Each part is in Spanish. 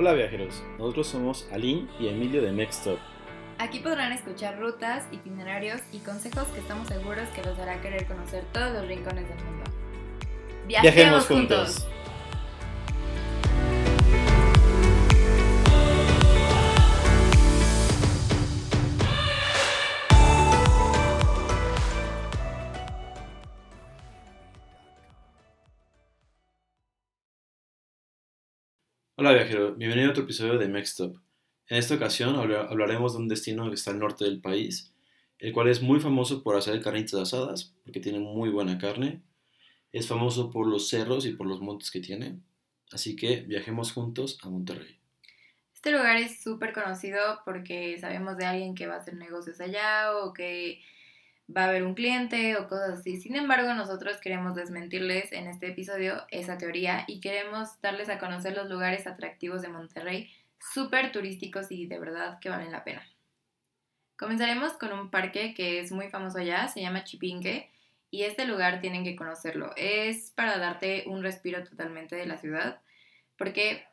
Hola viajeros, nosotros somos Aline y Emilio de Mextop. Aquí podrán escuchar rutas, itinerarios y consejos que estamos seguros que los hará querer conocer todos los rincones del mundo. Viajemos juntos. Hola viajero, bienvenido a otro episodio de Mextop. En esta ocasión habla- hablaremos de un destino que está al norte del país, el cual es muy famoso por hacer carnitas asadas, porque tiene muy buena carne. Es famoso por los cerros y por los montes que tiene. Así que viajemos juntos a Monterrey. Este lugar es súper conocido porque sabemos de alguien que va a hacer negocios allá o que va a haber un cliente o cosas así. Sin embargo, nosotros queremos desmentirles en este episodio esa teoría y queremos darles a conocer los lugares atractivos de Monterrey, súper turísticos y de verdad que valen la pena. Comenzaremos con un parque que es muy famoso allá, se llama Chipinque y este lugar tienen que conocerlo. Es para darte un respiro totalmente de la ciudad porque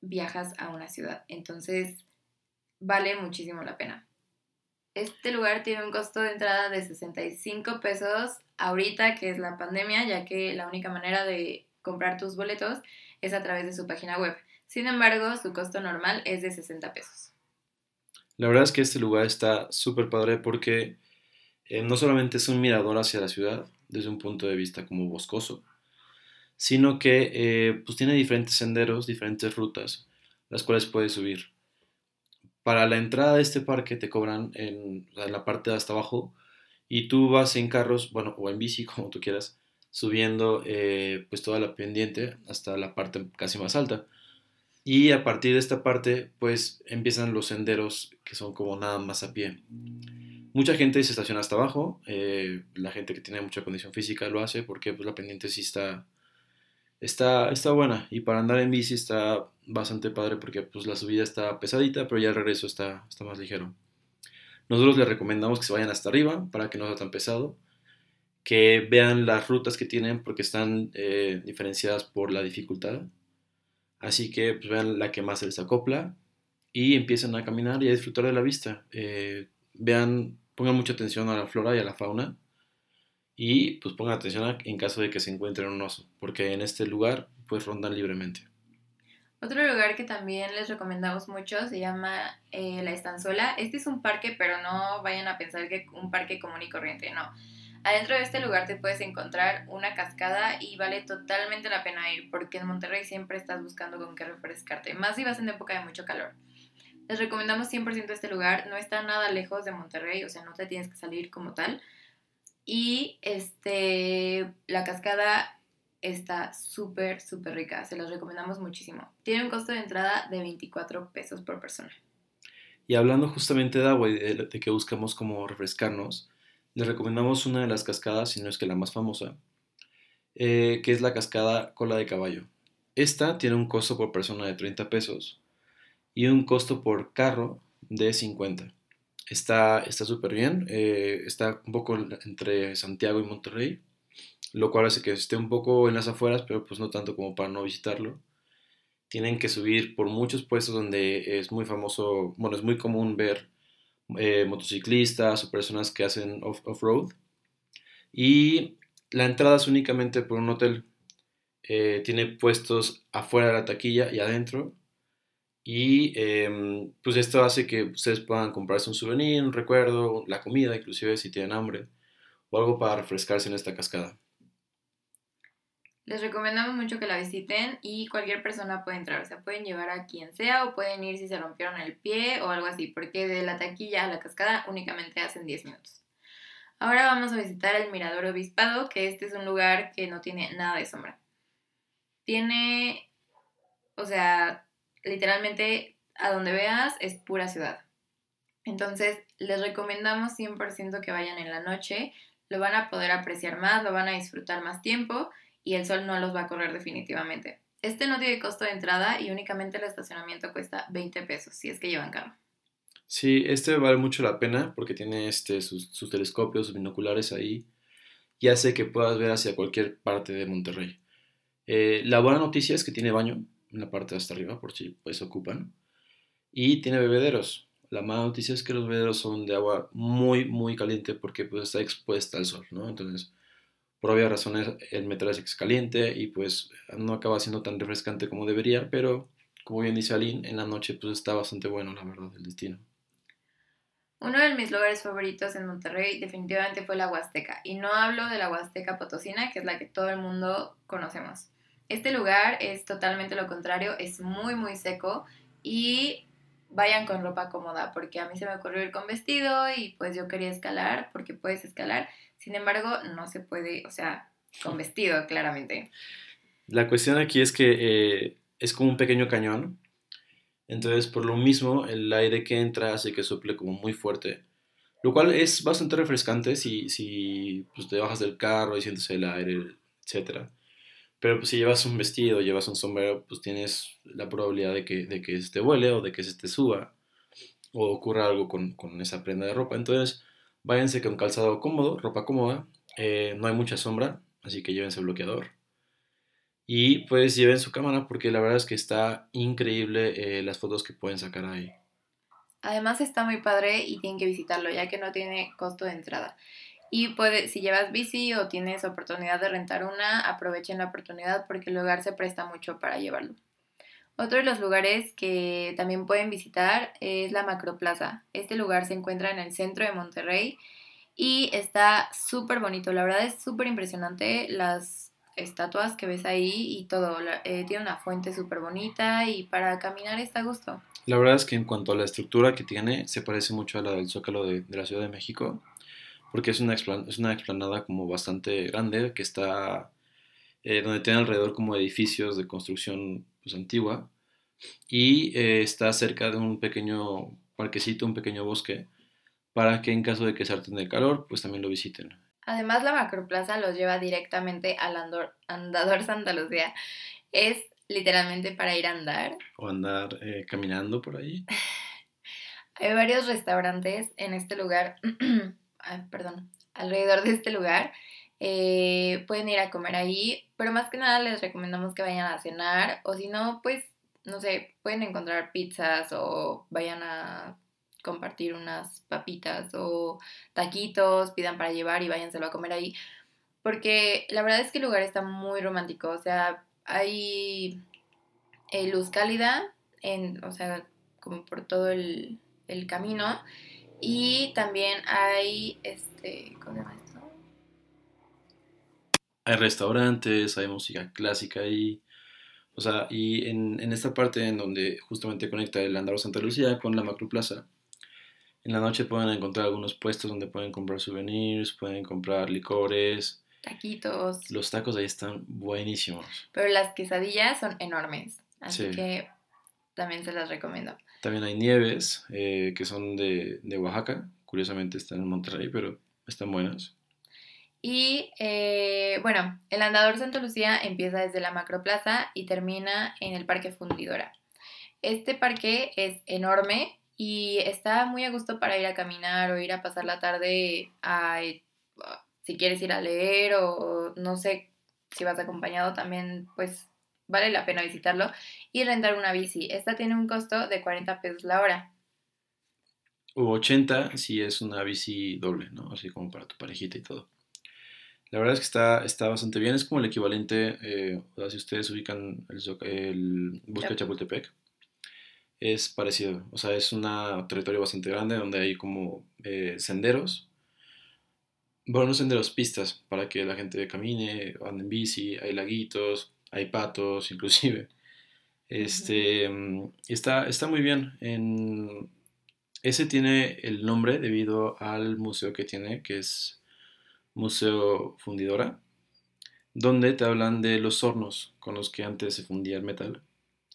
viajas a una ciudad, entonces vale muchísimo la pena. Este lugar tiene un costo de entrada de 65 pesos ahorita que es la pandemia, ya que la única manera de comprar tus boletos es a través de su página web. Sin embargo, su costo normal es de 60 pesos. La verdad es que este lugar está súper padre porque eh, no solamente es un mirador hacia la ciudad, desde un punto de vista como boscoso, sino que eh, pues tiene diferentes senderos, diferentes rutas, las cuales puedes subir. Para la entrada de este parque te cobran en, la parte de hasta abajo y tú vas en carros, bueno, o en bici, como tú quieras, subiendo eh, pues toda la pendiente hasta la parte casi más alta. Y a partir de esta parte, pues empiezan los senderos que son como nada más a pie. Mucha gente se estaciona hasta abajo, eh, la gente que tiene mucha condición física lo hace porque pues, la pendiente sí está, está, está buena y para andar en bici está bastante padre porque pues, la subida está pesadita, pero ya el regreso está, está más ligero. Nosotros les recomendamos que se vayan hasta arriba para que no sea tan pesado, que vean las rutas que tienen porque están eh, diferenciadas por la dificultad. Así que pues, vean la que más les acopla y empiecen a caminar y a disfrutar de la vista. Eh, vean, pongan mucha atención a la flora y a la fauna y pues pongan atención a- en caso de que se encuentren un oso, porque en este lugar pues rondan libremente. Otro lugar que también les recomendamos mucho se llama eh, La Estanzuela. Este es un parque, pero no vayan a pensar que un parque común y corriente, no. Adentro de este lugar te puedes encontrar una cascada y vale totalmente la pena ir porque en Monterrey siempre estás buscando con qué refrescarte, más si vas en época de mucho calor. Les recomendamos 100% este lugar, no está nada lejos de Monterrey, o sea, no te tienes que salir como tal. Y este, la cascada está súper, súper rica, se los recomendamos muchísimo. Tiene un costo de entrada de 24 pesos por persona. Y hablando justamente de agua y de, que buscamos como refrescarnos, les recomendamos una de las cascadas, si no es que la más famosa, eh, que es la cascada Cola de Caballo. Esta tiene un costo por persona de 30 pesos y un costo por carro de 50. Está súper bien, eh, está un poco entre Santiago y Monterrey, lo cual hace que esté un poco en las afueras, pero pues no tanto como para no visitarlo. Tienen que subir por muchos puestos donde es muy famoso, bueno, es muy común ver eh, motociclistas o personas que hacen off- off-road. y la entrada es únicamente por un hotel. Eh, tiene puestos afuera de la taquilla y adentro. Y em, pues esto hace que ustedes puedan comprarse un souvenir, un recuerdo, la comida, inclusive si tienen hambre, o algo para refrescarse en esta cascada. Les recomendamos mucho que la visiten y cualquier persona puede entrar, o sea, pueden llevar a quien sea o pueden ir si se rompieron el pie o algo así, porque de la taquilla a la cascada únicamente hacen 10 minutos. Ahora vamos a visitar el Mirador Obispado, que este es un lugar que no tiene nada de sombra. Tiene, o sea, literalmente a donde veas es pura ciudad. Entonces, les recomendamos 100% que vayan en la noche, lo van a poder apreciar más, lo van a disfrutar más tiempo y el sol no los va a correr definitivamente. Este no tiene costo de entrada y únicamente el estacionamiento cuesta 20 pesos si es que llevan carro. Sí, este vale mucho la pena porque tiene este, sus, telescopios, sus binoculares ahí y hace que puedas ver hacia cualquier parte de Monterrey. Eh, la buena noticia es que tiene baño, en la parte de hasta arriba, por si pues ocupan. Y tiene bebederos. La mala noticia es que los bebederos son de agua muy, muy caliente porque pues está expuesta al sol, ¿no? Entonces, por obvias razones, el metal es caliente y pues no acaba siendo tan refrescante como debería, pero como bien dice Aline, en la noche pues está bastante bueno, la verdad, el destino. Uno de mis lugares favoritos en Monterrey definitivamente fue la Huasteca. Y no hablo de la Huasteca Potosina, que es la que todo el mundo conocemos. Este lugar es totalmente lo contrario, es muy muy seco y vayan con ropa cómoda, porque a mí se me ocurrió ir con vestido y pues yo quería escalar, porque puedes escalar. Sin embargo, no se puede, o sea, con vestido, claramente. La cuestión aquí es que eh, es como un pequeño cañón entonces, por lo mismo, el aire que entra hace que sople como muy fuerte. Lo cual es bastante refrescante si, si pues, te bajas del carro y sientes el aire, etc. Pero pues, si llevas un vestido, llevas un sombrero, pues tienes la probabilidad de que, de que se te vuele o de que se te suba o ocurra algo con, con esa prenda de ropa. Entonces, váyanse con calzado cómodo, ropa cómoda. Eh, no hay mucha sombra, así que llévense bloqueador. Y pues lleven su cámara porque la verdad es que está increíble eh, las fotos que pueden sacar ahí. Además está muy padre y tienen que visitarlo ya que no tiene costo de entrada. Y puede, si llevas bici o tienes oportunidad de rentar una, aprovechen la oportunidad porque el lugar se presta mucho para llevarlo. Otro de los lugares que también pueden visitar es la Macroplaza. Este lugar se encuentra en el centro de Monterrey y está súper bonito. La verdad es súper impresionante las estatuas que ves ahí y todo. Eh, tiene una fuente súper bonita y para caminar está a gusto. La verdad es que en cuanto a la estructura que tiene, se parece mucho a la del Zócalo de, la Ciudad de México, porque es una, es una explanada como bastante grande que está, eh, donde tiene alrededor como edificios de construcción pues, antigua y eh, está cerca de un pequeño parquecito, un pequeño bosque, para que en caso de que se harten de calor, pues también lo visiten. Además, la macroplaza los lleva directamente al Andador Santa Lucía. Es literalmente para ir a andar. O andar eh, caminando por ahí. Hay varios restaurantes en este lugar, perdón, alrededor de este lugar. Eh, pueden ir a comer ahí, pero más que nada les recomendamos que vayan a cenar o si no, pues, no sé, pueden encontrar pizzas o vayan a compartir unas papitas o taquitos, pidan para llevar y váyanselo a comer ahí. Porque la verdad es que el lugar está muy romántico, o sea, hay eh, luz cálida, en, o sea, como por todo el, el camino. Y también hay, este, ¿cómo se llama esto? Hay restaurantes, hay música clásica ahí. O sea, y en, en esta parte en donde justamente conecta el Andaro Santa Lucía con la Macro Plaza, en la noche pueden encontrar algunos puestos donde pueden comprar souvenirs, pueden comprar licores. Taquitos. Los tacos ahí están buenísimos. Pero las quesadillas son enormes. Así que también se las recomiendo. También hay nieves eh, que son de, Oaxaca. Curiosamente están en Monterrey, pero están buenas. Y eh, bueno, el andador Santa Lucía empieza desde la Macroplaza y termina en el Parque Fundidora. Este parque es enorme, y está muy a gusto para ir a caminar o ir a pasar la tarde a, si quieres ir a leer o no sé si vas acompañado también pues vale la pena visitarlo y rentar una bici. Esta tiene un costo de 40 pesos la hora. O 80 si es una bici doble, ¿no? Así como para tu parejita y todo. La verdad es que está, está bastante bien. Es como el equivalente, eh, o sea, si ustedes ubican el, el Bosque Chapultepec, es parecido. O sea, es un territorio bastante grande donde hay como eh, senderos. Bueno, no senderos, pistas para que la gente camine, ande en bici, hay laguitos, hay patos inclusive. Este, mm, está, está muy bien. En, ese tiene el nombre debido al museo que tiene, que es Museo Fundidora, donde te hablan de los hornos con los que antes se fundía el metal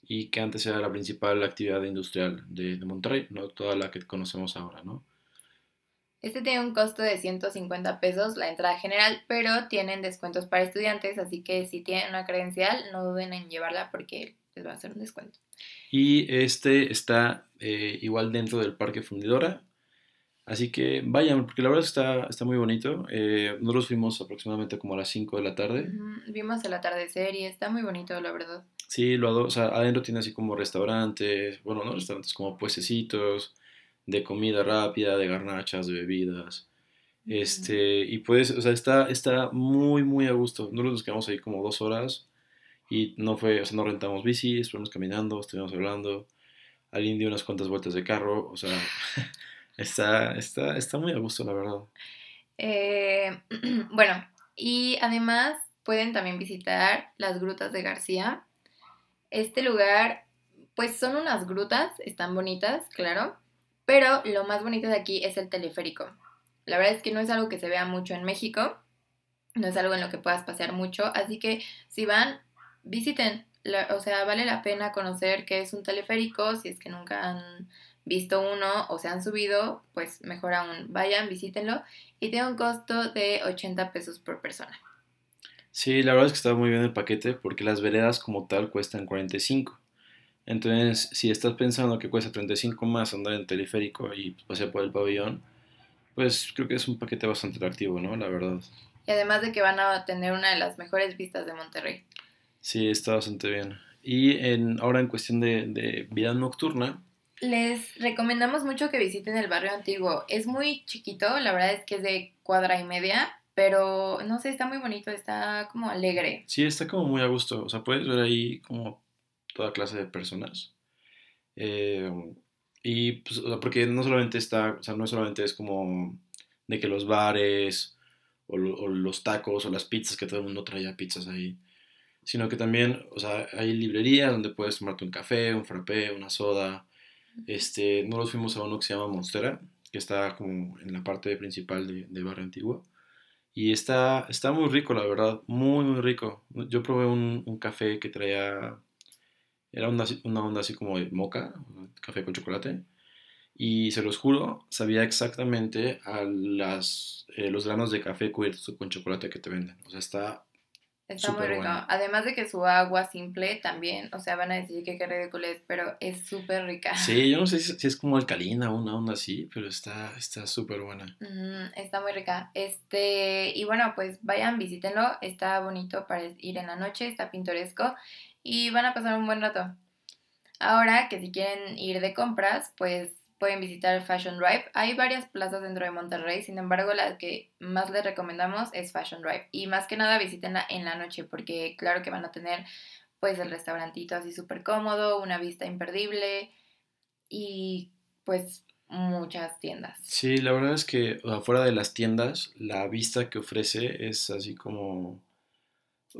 y que antes era la principal actividad industrial de, Monterrey, no toda la que conocemos ahora, ¿no? Este tiene un costo de 150 pesos la entrada general, pero tienen descuentos para estudiantes, así que si tienen una credencial, no duden en llevarla porque les va a hacer un descuento. Y este está eh, igual dentro del Parque Fundidora. Así que vayan, porque la verdad está, está muy bonito. Eh, nosotros fuimos aproximadamente como a las 5 de la tarde. Ujú, Vimos el atardecer y está muy bonito, la verdad. Sí, lo adoro. O sea, adentro tiene así como restaurantes, bueno, no restaurantes, como puestecitos de comida rápida, de garnachas, de bebidas. Este, y pues, o sea, está, está muy, muy a gusto. Nosotros nos quedamos ahí como dos horas y no fue, o sea, no rentamos bici, estuvimos caminando, estuvimos hablando. Alguien dio unas cuantas vueltas de carro, o sea, está, está, está muy a gusto, la verdad. Eh, bueno, y además pueden también visitar las grutas de García. Este lugar, pues son unas grutas, están bonitas, claro, pero lo más bonito de aquí es el teleférico. La verdad es que no es algo que se vea mucho en México, no es algo en lo que puedas pasear mucho, así que si van, visiten. O sea, vale la pena conocer qué es un teleférico, si es que nunca han visto uno o se han subido, pues mejor aún, vayan, visítenlo y tiene un costo de 80 pesos por persona. Sí, la verdad es que está muy bien el paquete porque las veredas como tal cuestan 45. Entonces, si estás pensando que cuesta 35 más andar en teleférico y pasear por el pabellón, pues creo que es un paquete bastante atractivo, ¿no? La verdad. Y además de que van a tener una de las mejores vistas de Monterrey. Sí, está bastante bien. Y en, ahora en cuestión de, de vida nocturna, Les recomendamos mucho que visiten el barrio antiguo. Es muy chiquito, la verdad es que es de cuadra y media, pero no sé, está muy bonito, está como alegre. sí, está como muy a gusto. O sea, puedes ver ahí como toda clase de personas. Eh, y pues, porque no solamente está, o sea, no solamente es como de que los bares o, lo- o los tacos o las pizzas, que todo el mundo traía pizzas ahí, sino que también, o sea, hay librerías donde puedes tomarte un café, un frappé, una soda. Este, nosotros fuimos a uno que se llama Monstera, que está como en la parte principal de, Barrio Antiguo. Y está, está muy rico, la verdad, muy, muy rico. Yo probé un café que traía, era una, una onda así como de moca, café con chocolate. Y se los juro, sabía exactamente a las, eh, los granos de café cubiertos con chocolate que te venden. O sea, está Está muy Súper rico. bueno. Además de que su agua simple también, o sea, van a decir que qué ridículo es, pero es súper rica. Sí, yo no sé si, es como alcalina o una onda así, pero está está súper buena. Mm, está muy rica. Este, y bueno, pues vayan, visítenlo. Está bonito para ir en la noche, está pintoresco y van a pasar un buen rato. Ahora que si quieren ir de compras, pues pueden visitar Fashion Drive. Hay varias plazas dentro de Monterrey, sin embargo, la que más les recomendamos es Fashion Drive. Y más que nada visítenla en la noche, porque claro que van a tener pues el restaurantito así súper cómodo, una vista imperdible y pues muchas tiendas. Sí, la verdad es que o sea, fuera de las tiendas, la vista que ofrece es así como,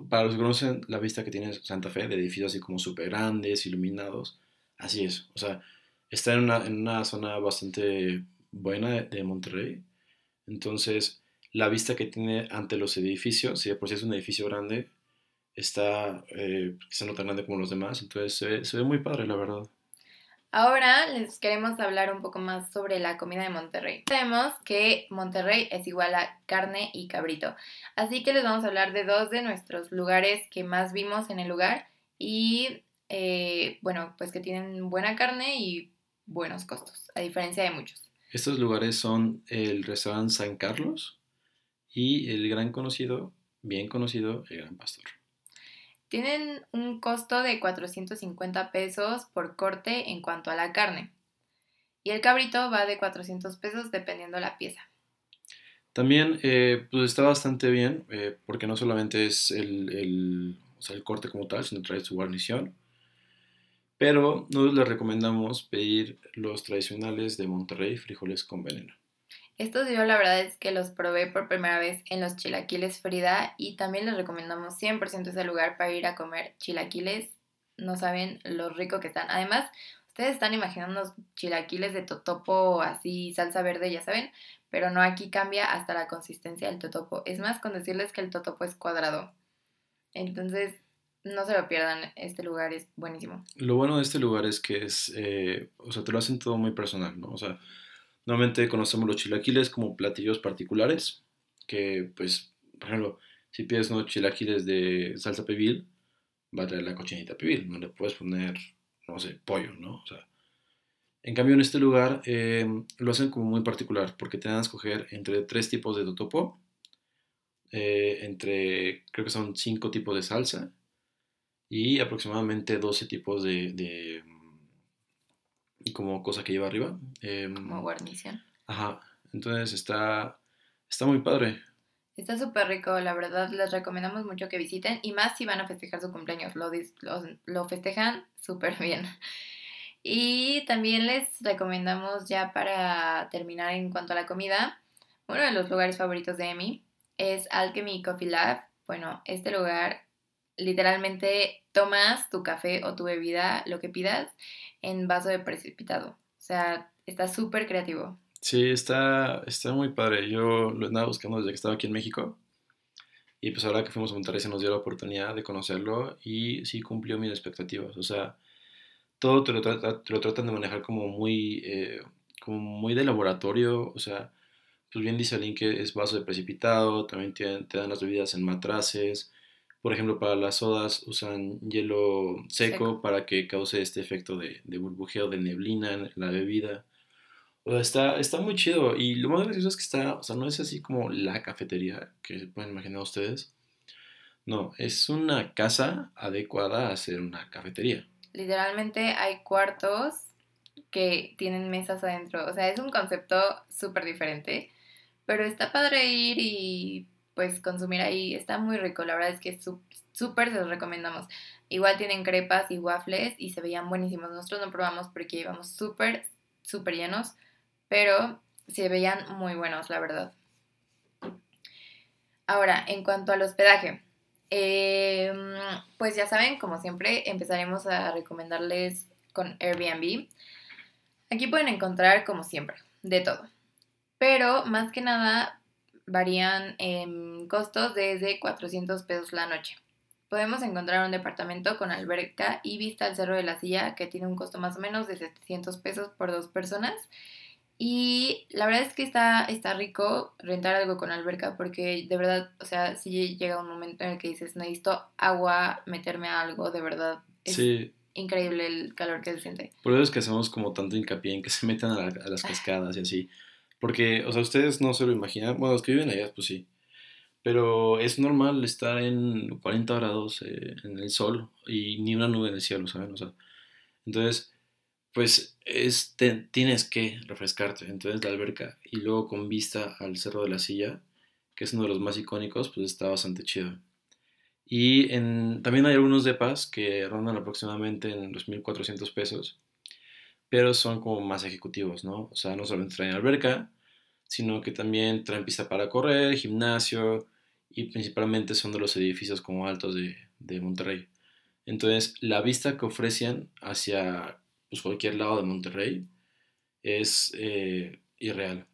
para los que conocen la vista que tiene Santa Fe, de edificios así como súper grandes, iluminados, así es. O sea, está en una, en una zona bastante buena de, Monterrey. Entonces, la vista que tiene ante los edificios, si de por sí es un edificio grande, está eh, no tan grande como los demás, entonces se ve, se ve muy padre, la verdad. Ahora les queremos hablar un poco más sobre la comida de Monterrey. Sabemos que Monterrey es igual a carne y cabrito, así que les vamos a hablar de dos de nuestros lugares que más vimos en el lugar y eh, bueno, pues que tienen buena carne y buenos costos, a diferencia de muchos. Estos lugares son el restaurante San Carlos y el gran conocido, bien conocido, el Gran Pastor. Tienen un costo de 450 pesos por corte en cuanto a la carne. Y el cabrito va de 400 pesos dependiendo la pieza. También eh, pues está bastante bien eh, porque no solamente es el, el, corte como tal, sino trae su guarnición. Pero nosotros les recomendamos pedir los tradicionales de Monterrey, frijoles con veneno. Estos yo la verdad es que los probé por primera vez en los chilaquiles Frida y también les recomendamos 100% ese lugar para ir a comer chilaquiles. No saben lo rico que están. Además, ustedes están imaginando chilaquiles de totopo así, salsa verde, ya saben, pero no aquí cambia hasta la consistencia del totopo. Es más, con decirles que el totopo es cuadrado. Entonces, no se lo pierdan, este lugar es buenísimo. Lo bueno de este lugar es que es, eh, o sea, te lo hacen todo muy personal, ¿no? O sea, normalmente conocemos los chilaquiles como platillos particulares, que pues, por ejemplo, si pides unos chilaquiles de salsa pibil, va a traer la cochinita pibil, no le puedes poner, no sé, pollo, ¿no? O sea, En cambio, en este lugar eh, lo hacen como muy particular, porque te dan a escoger entre tres tipos de totopo, eh, entre, creo que son cinco tipos de salsa, y aproximadamente 12 tipos de, de como cosa que lleva arriba. em, Como guarnición. Ajá, entonces está, está muy padre. Está súper rico, la verdad, les recomendamos mucho que visiten y más si van a festejar su cumpleaños, lo, lo, lo festejan súper bien. Y también les recomendamos ya para terminar en cuanto a la comida, uno de los lugares favoritos de Emi es Alchemy Coffee Lab. Bueno, este lugar literalmente tomas tu café o tu bebida, lo que pidas, en vaso de precipitado. O sea, está súper creativo. Sí, está, está muy padre. Yo lo andaba buscando desde que estaba aquí en México. Y pues ahora que fuimos a Monterrey se nos dio la oportunidad de conocerlo y sí cumplió mis expectativas. O sea, todo te lo, trata- tratan de manejar como muy, eh, como muy de laboratorio. O sea, pues bien dice Aline que es vaso de precipitado, también te, te dan las bebidas en matraces. Por ejemplo, para las sodas usan hielo seco, Seco. para que cause este efecto de, de burbujeo, de neblina en la bebida. O sea, está, está muy chido. Y lo más gracioso es que está, o sea, no es así como la cafetería que se pueden imaginar ustedes. No, es una casa adecuada a ser una cafetería. Literalmente hay cuartos que tienen mesas adentro. O sea, es un concepto súper diferente. Pero está padre ir y pues consumir ahí. Está muy rico. La verdad es que súper se los recomendamos. Igual tienen crepas y waffles y se veían buenísimos. Nosotros no probamos porque íbamos súper, súper llenos. Pero se veían muy buenos, la verdad. Ahora, en cuanto al hospedaje. eh, pues ya saben, como siempre, empezaremos a recomendarles con Airbnb. Aquí pueden encontrar, como siempre, de todo. Pero más que nada varían en costos desde 400 pesos la noche. Podemos encontrar un departamento con alberca y vista al Cerro de la Silla que tiene un costo más o menos de 700 pesos por dos personas. Y la verdad es que está, está rico rentar algo con alberca porque de verdad, o sea, si llega un momento en el que dices, necesito agua, meterme a algo, de verdad, es Sí, increíble el calor que se siente. por eso es que hacemos como tanto hincapié en que se metan a, la- a las cascadas y así. Porque, o sea, ustedes no se lo imaginan. Bueno, los que viven allá, pues sí. Pero es normal estar en 40 grados eh, en el sol y ni una nube en el cielo, ¿saben? O sea, entonces, pues es, tienes que refrescarte. Entonces la alberca y luego con vista al Cerro de la Silla, que es uno de los más icónicos, pues está bastante chido. Y también hay algunos depas que rondan aproximadamente en los 1.400 pesos, pero son como más ejecutivos, ¿no? O sea, no solamente traen alberca, sino que también traen pista para correr, gimnasio, y principalmente son de los edificios como altos de, de Monterrey. Entonces, la vista que ofrecen hacia pues, cualquier lado de Monterrey es eh, irreal.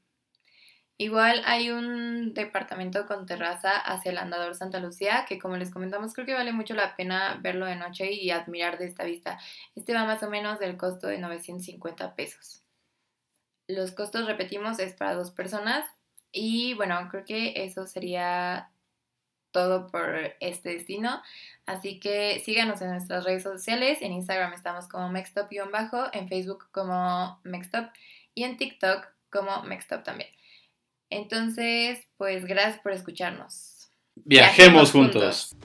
Igual hay un departamento con terraza hacia el Andador Santa Lucía, que como les comentamos, creo que vale mucho la pena verlo de noche y admirar de esta vista. Este va más o menos del costo de 950 pesos. Los costos, repetimos, es para dos personas. Y bueno, creo que eso sería todo por este destino. Así que síganos en nuestras redes sociales. En Instagram estamos como Mextop-bajo, en Facebook como Mextop y en TikTok como Mextop también. Entonces, pues gracias por escucharnos. Viajemos juntos.